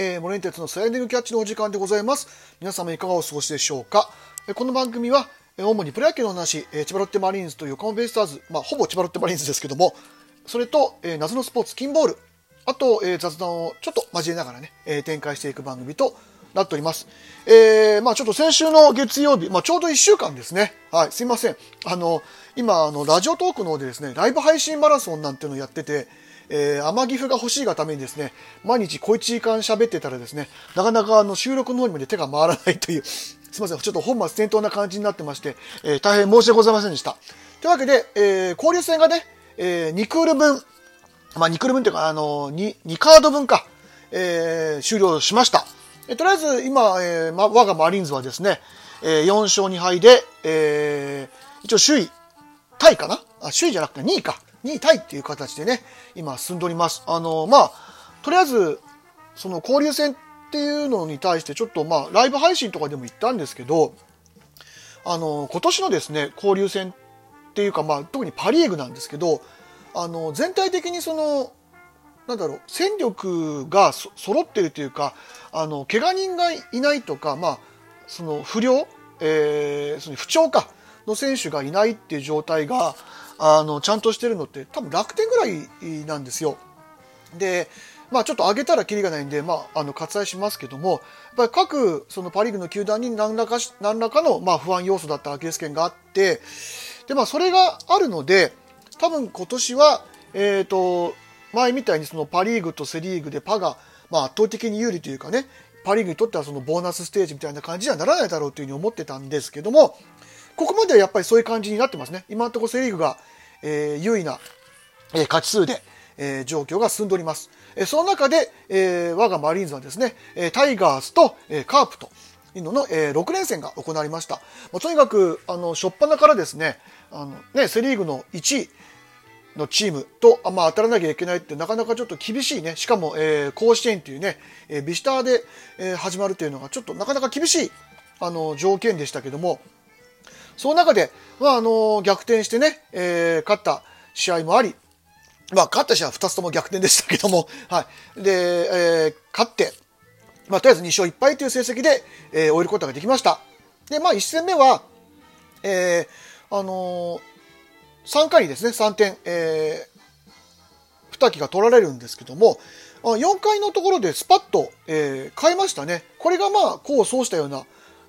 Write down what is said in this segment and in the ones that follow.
えー、モレンテツのスライディングキャッチのお時間でございます。皆様いかがお過ごしでしょうか？えーこの番組は、えー主にプロ野球の話、えー千葉ロッテマリーンズと横浜ベイスターズ、まあ、ほぼ千葉ロッテマリーンズですけども、それと、えー謎のスポーツ、金ボール、あと、えー雑談をちょっと交えながらね、えー展開していく番組となっております。えーまあちょっと先週の月曜日、まあちょうど1週間ですね。はい、すいません。あの、今、あの、ラジオトークの方でですね、ライブ配信マラソンなんていうのをやってて、えー、天岐阜が欲しいがためにですね、毎日小1時間喋ってたらですね、なかなかあの収録の方にまで手が回らないという、すいません、ちょっと本末転倒な感じになってまして、えー大変申し訳ございませんでした。というわけで、えー交流戦がね、えー2クール分、まあ2クール分というか、あの、2、2カード分か、えー終了しました。えーとりあえず今、えーま、我がマリンズはですね、えー4勝2敗で、えー一応首位、タイかな？あ首位じゃなくて2位か。2位タイっていう形でね、今進んでおります。あの、まあ、とりあえず、その交流戦っていうのに対してちょっとまあ、ライブ配信とかでも言ったんですけど、あの、今年のですね、交流戦っていうかまあ、特にパリーグなんですけど、あの、全体的にその、なんだろう、戦力がそ揃ってるというか、あの、怪我人がいないとか、まあ、その不良、えーその不調か、の選手がいないっていう状態が、あの、ちゃんとしてるのって多分楽天ぐらいなんですよ。で、まあちょっと上げたらキリがないんで、まあ、あの、割愛しますけども、やっぱり各、そのパリーグの球団に何らか、何らかの、まあ不安要素だったアキレス腱があって、で、まあそれがあるので、多分今年は、えっ、と、前みたいにそのパリーグとセリーグでパが、まあ圧倒的に有利というかね、パリーグにとってはそのボーナスステージみたいな感じにはならないだろうというふうに思ってたんですけども、ここまではやっぱりそういう感じになってますね。今のところセリーグが、えー優位な、えー勝ち数で、えー状況が進んでおります。えーその中で、えー我がマリーンズはですね、えータイガースと、えーカープというのの、えー6連戦が行われました。まあとにかく、あの、初っ端からですね、あの、ね、セリーグの1位、のチームと、あまあ、当たらなきゃいけないってなかなかちょっと厳しいね。しかも、えー甲子園っていうね、えービジターで、えー始まるというのがちょっとなかなか厳しい、あの、条件でしたけども、その中で、まあ、あの、逆転してね、えー勝った試合もあり、まあ、勝った試合は2つとも逆転でしたけども、はい。で、えー勝って、まあ、とりあえず2勝1敗という成績で、えー終えることができました。で、まあ、1戦目は、えーあのー3回にですね、3点、えー、二木が取られるんですけども、4回のところでスパッと、えー変えましたね。これがまあ、功を奏したような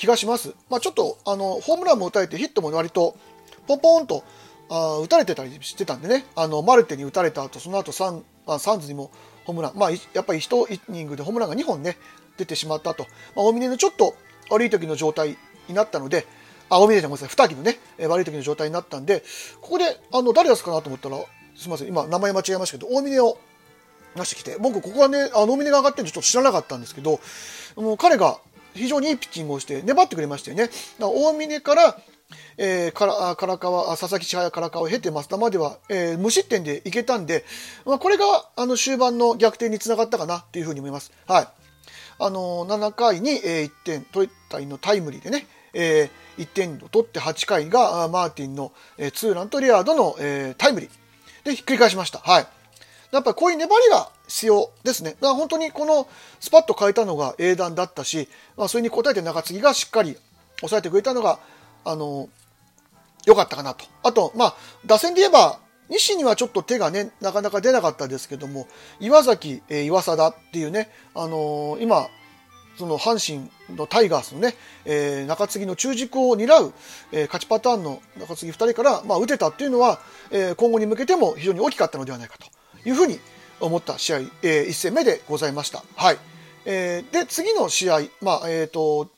気がします。まあ、ちょっと、あの、ホームランも打たれてヒットも割と、ポンポンと、あ打たれてたりしてたんでね、あの、マルテに打たれた後、その後サン、あサンズにもホームラン、まあ、やっぱり1イニングでホームランが2本ね、出てしまったと。まあ、大峰のちょっと悪い時の状態になったので、あ、大峰じゃごめんなさい、二木のね、えー悪い時の状態になったんで、ここで、あの、誰出すかなと思ったら、すみません、今、名前間違えましたけど、大峰を出してきて、僕、ここはね、あ、大峰が上がってるのちょっと知らなかったんですけど、もう彼が非常にいいピッチングをして、粘ってくれましたよね。だから大峰から、えー、からあ唐川、あ佐々木千早唐川を経て増田までは、えー無失点でいけたんで、まあ、これが、あの、終盤の逆転につながったかなっていうふうに思います。はい。あの7回に、えー1点取ったのタイムリーでね、えー1点を取って8回がマーティンの、えーツーランとレアードの、えータイムリーでひっくり返しました。はい。やっぱりこういう粘りが必要ですね。だから本当にこのスパッと変えたのが英断だったし、まあ、それに応えて中継ぎがしっかり抑えてくれたのが、あの良かったかなと。あと、まあ、打線で言えば、西にはちょっと手がね、なかなか出なかったですけども、岩崎、えー岩貞っていうね、あのー今、その阪神のタイガースのね、えー中継ぎの中軸を担う、えー勝ちパターンの中継ぎ2人から、まあ、打てたっていうのは、えー今後に向けても非常に大きかったのではないかというふうに思った試合、え1戦目でございました。はい。えーで、次の試合、まあ、えっ、と、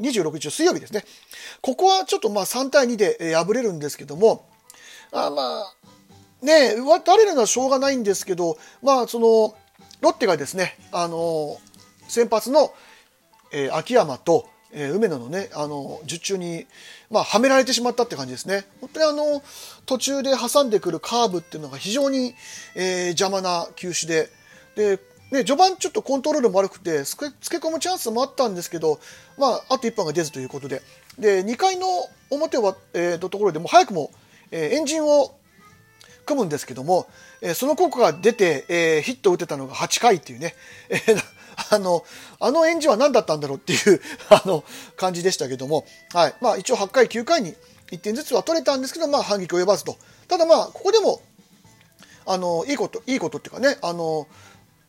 26日水曜日ですね。ここはちょっとまあ3対2でえー敗れるんですけども、あまあ、ねえ、打たれるのはしょうがないんですけど、まあ、その、ロッテがですね、あの先発の、えー秋山と、えー梅野のね、あの術中に、まあ、はめられてしまったって感じですね。本当にあの、途中で挟んでくるカーブっていうのが非常に、えー邪魔な球種で、で、ね、序盤ちょっとコントロールも悪くて、つけけ込むチャンスもあったんですけど、まあ、あと1本が出ずということで、で、2回の表は、えーのところでも早くも、えーエンジンを組むんですけども、えーその効果が出て、えーヒットを打てたのが8回っていうね、えーあの、あの演じは何だったんだろうっていう あの、感じでしたけども、はい。まあ、一応8回、9回に1点ずつは取れたんですけど、まあ、反撃及ばずと。ただまあ、ここでも、あの、いいこと、いいことっていうかね、あの、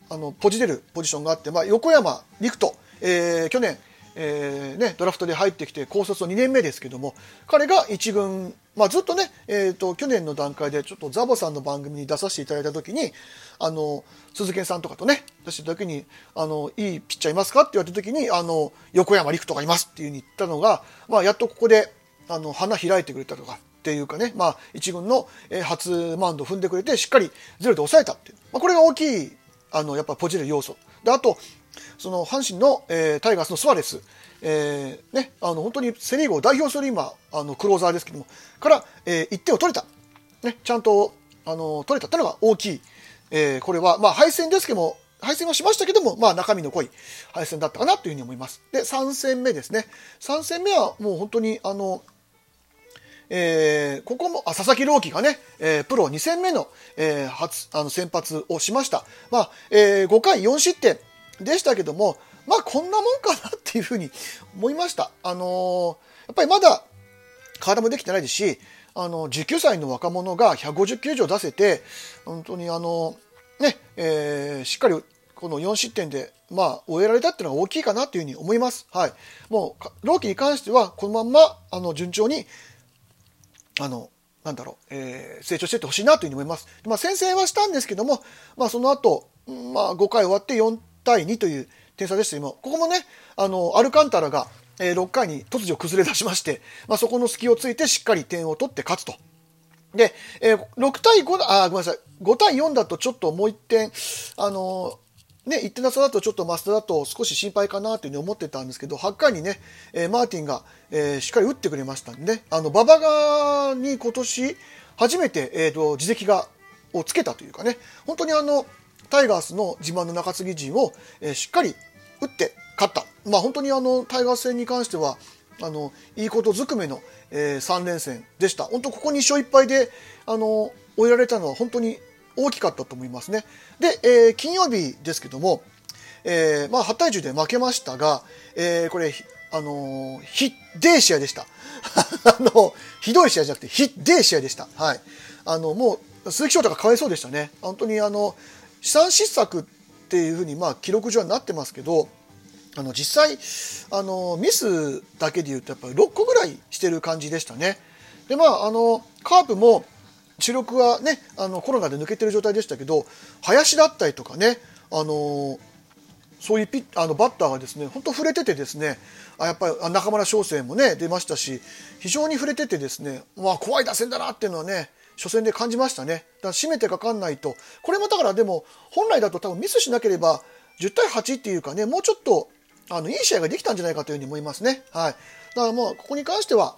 あの、ポジ出るポジションがあって、まあ、横山陸斗、えー、去年、えーね、ドラフトで入ってきて高卒の2年目ですけども彼が1軍、まあ、ずっとね、えーと、去年の段階でちょっとザボさんの番組に出させていただいた時にあの鈴木さんとかとね出した時にあの「いいピッチャーいますか?」って言われた時にあの横山陸斗がいますっていうふうに言ったのが、まあ、やっとここであの花開いてくれたとかっていうかね、まあ、1軍の初マウンド踏んでくれてしっかりゼロで抑えたっていう、まあ、これが大きいあのやっぱポジる要素であとその阪神の、えー、タイガースのスワレス、えーね、あの本当にセ・リーグを代表する今あのクローザーですけどもから、えー、1点を取れた、ね、ちゃんとあの取れたっていうのが大きい、えー、これは、まあ、敗戦ですけども敗戦はしましたけども、まあ、中身の濃い敗戦だったかなというふうに思います。で3戦目ですね。3戦目はもう本当にあのえー、ここもあ佐々木朗希がね、えー、プロ2戦目の,、えー、初あの先発をしました、まあえー、5回4失点。でしたけども、まあ、こんなもんかなっていうふうに思いました。あのー、やっぱりまだ体もできてないですし、あの19歳の若者が150球以上出せて本当にあの、ねえー、しっかりこの4失点で、まあ、終えられたっていうのが大きいかなというふうに思います。はい、もう朗希に関してはこのまんまあの順調にあの、なんだろう、えー、成長していってほしいなというふうに思います。まあ、先制はしたんですけども、まあ、その後、まあ、5回終わって4対2という点差でしたけども、ここもね、あの、アルカンタラが、えー、6回に突如崩れ出しまして、まあ、そこの隙をついてしっかり点を取って勝つと。で、えー、6対5だ、あ、ごめんなさい、5対4だとちょっともう1点、あのね、1点差だとちょっとマスターだと少し心配かなというふうに思ってたんですけど、8回にね、えー、マーティンが、えー、しっかり打ってくれましたんで、ね、あの、馬場がに今年初めて、えっ、ー、と、自責が、をつけたというかね、本当にあの、タイガースの自慢の中継ぎ陣を、えー、しっかり打って勝った。まあ本当にあの、タイガース戦に関しては、あの、いいことずくめの、えー、3連戦でした。本当ここ2勝1敗で、あの、終えられたのは本当に大きかったと思いますね。で、えー、金曜日ですけども、えー、まあ、8対10で負けましたが、えー、これ、あのー、ひでえ試合でした。あの、ひどい試合じゃなくて、ひでえ試合でした。はい。あの、もう、鈴木翔太がかわいそうでしたね。本当に、あの、資産失策っていうふうに、まあ、記録上はなってますけど、あの、実際、あの、ミスだけで言うと、やっぱり6個ぐらいしてる感じでしたね。で、まあ、あの、カープも、主力はねあのコロナで抜けてる状態でしたけど林だったりとかねあのそういうピッあのバッターがですね本当触れててですねあやっぱり中村翔成もね出ましたし非常に触れててですね、まあ、怖い打線だなっていうのはね初戦で感じましたねだから締めてかかんないとこれもだからでも本来だと多分ミスしなければ10対8っていうかねもうちょっとあのいい試合ができたんじゃないかというふうに思いますね。はい、だからもうここに関しては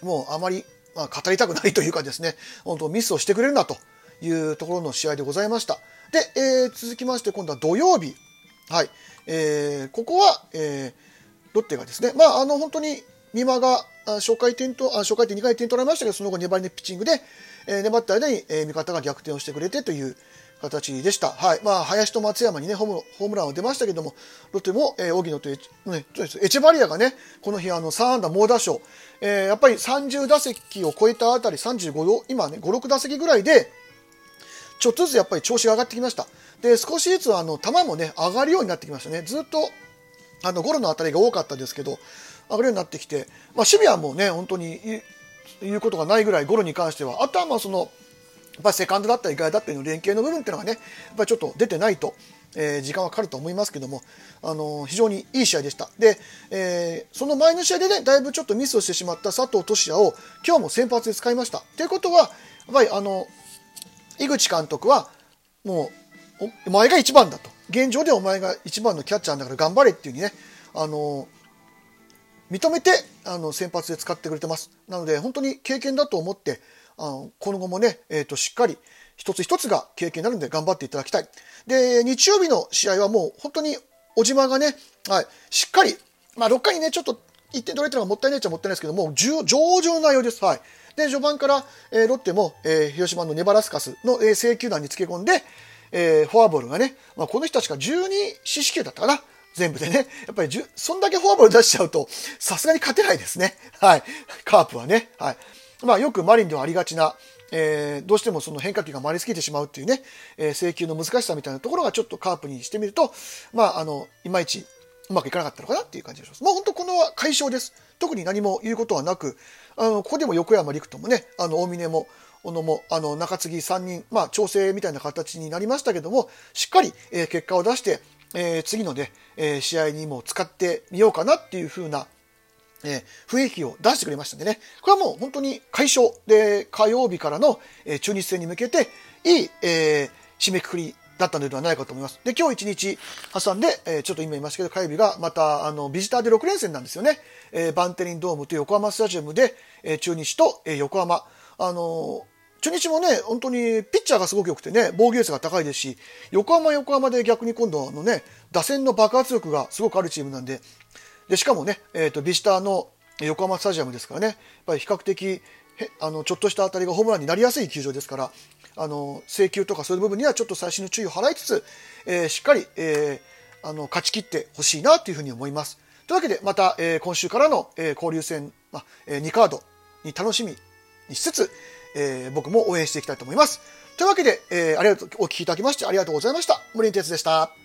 もうあまりまあ、語りたくないというかですね、本当ミスをしてくれるなというところの試合でございました。で、えー、続きまして今度は土曜日。はい。えー、ここは、えー、ロッテがですね、まあ、あの、本当に美馬が初回点と、初回点2回点取られましたけど、その後粘りのピッチングで、えー、粘った間に、えー、味方が逆転をしてくれてという形でした。はい。まあ、林と松山にね、ホームランを出ましたけども、ロッテも、えー、荻野とエチ,、ね、エチェバリアがね、この日、あの、3安打猛打賞、えー、やっぱり30打席を超えたあたり、35、今ね、5、6打席ぐらいで、ちょっとずつやっぱり調子が上がってきました。で、少しずつ、あの、球もね、上がるようになってきましたね。ずっと、あの、ゴロの当たりが多かったですけど、上がるようになってきて、まあ、守備はもうね、本当に言うことがないぐらい、ゴロに関しては、あとはまあ、その、やっぱりセカンドだったり外だったりの連携の部分っていうのがね、やっぱりちょっと出てないと、えー、時間はかかると思いますけども、あのー、非常にいい試合でした。で、えー、その前の試合でね、だいぶちょっとミスをしてしまった佐藤俊也を今日も先発で使いました。ということは、やっぱりあの、井口監督は、もう、お前が一番だと。現状でお前が一番のキャッチャーだから頑張れっていうふうにね、あの認めてあの先発で使ってくれてます。なので、本当に経験だと思って、あの今後もね、えーと、しっかり一つ一つが経験になるので頑張っていただきたい。で、日曜日の試合はもう本当に小島がね、はい、しっかり、まあ、6回にね、ちょっと1点取れたのがもったいないっちゃもったいないですけども、上々の内容です。はい。で、序盤から、えー、ロッテも、えー、広島のネバラスカスの、えー、制球団につけ込んで、えー、フォアボールがね、まあ、この人たちが12四死球だったかな。全部でね。やっぱりそんだけフォアボール出しちゃうと、さすがに勝てないですね。はい。カープはね。はい。まあ、よくマリンではありがちな、えー、どうしてもその変化球が回りすぎてしまうっていうね、えー、制球の難しさみたいなところがちょっとカープにしてみると、まあ、あの、いまいちうまくいかなかったのかなっていう感じがします。まあ、本当この解消です。特に何も言うことはなく、あの、ここでも横山陸斗もね、あの、大峰も、小野も、あの、中継ぎ3人、まあ、調整みたいな形になりましたけども、しっかり、えー、結果を出して、えー、次のね、えー、試合にも使ってみようかなっていう風な、えー、雰囲気を出してくれましたんでね、これはもう本当に解消で、火曜日からの、え、中日戦に向けて、いい、え、締めくくりだったのではないかと思います。で、今日一日挟んで、えー、ちょっと今言いましたけど、火曜日がまた、あの、ビジターで6連戦なんですよね。えー、バンテリンドームと横浜スタジアムで、えー、中日と、え、横浜。あの中日もね、本当にピッチャーがすごく良くてね、防御率が高いですし、横浜横浜で逆に今度のね、打線の爆発力がすごくあるチームなんで、で、しかもね、えっ、ー、と、ビジターの横浜スタジアムですからね、やっぱり比較的、あの、ちょっとした当たりがホームランになりやすい球場ですから、あの、制球とかそういう部分にはちょっと最新の注意を払いつつ、えー、しっかり、えー、あの、勝ち切ってほしいなというふうに思います。というわけで、また、えー、今週からの、えー、交流戦、まあ、えー、2カードに楽しみにしつつ、えー、僕も応援していきたいと思います。というわけで、えー、ありがとう、お聞きいただきましてありがとうございました。森哲でした。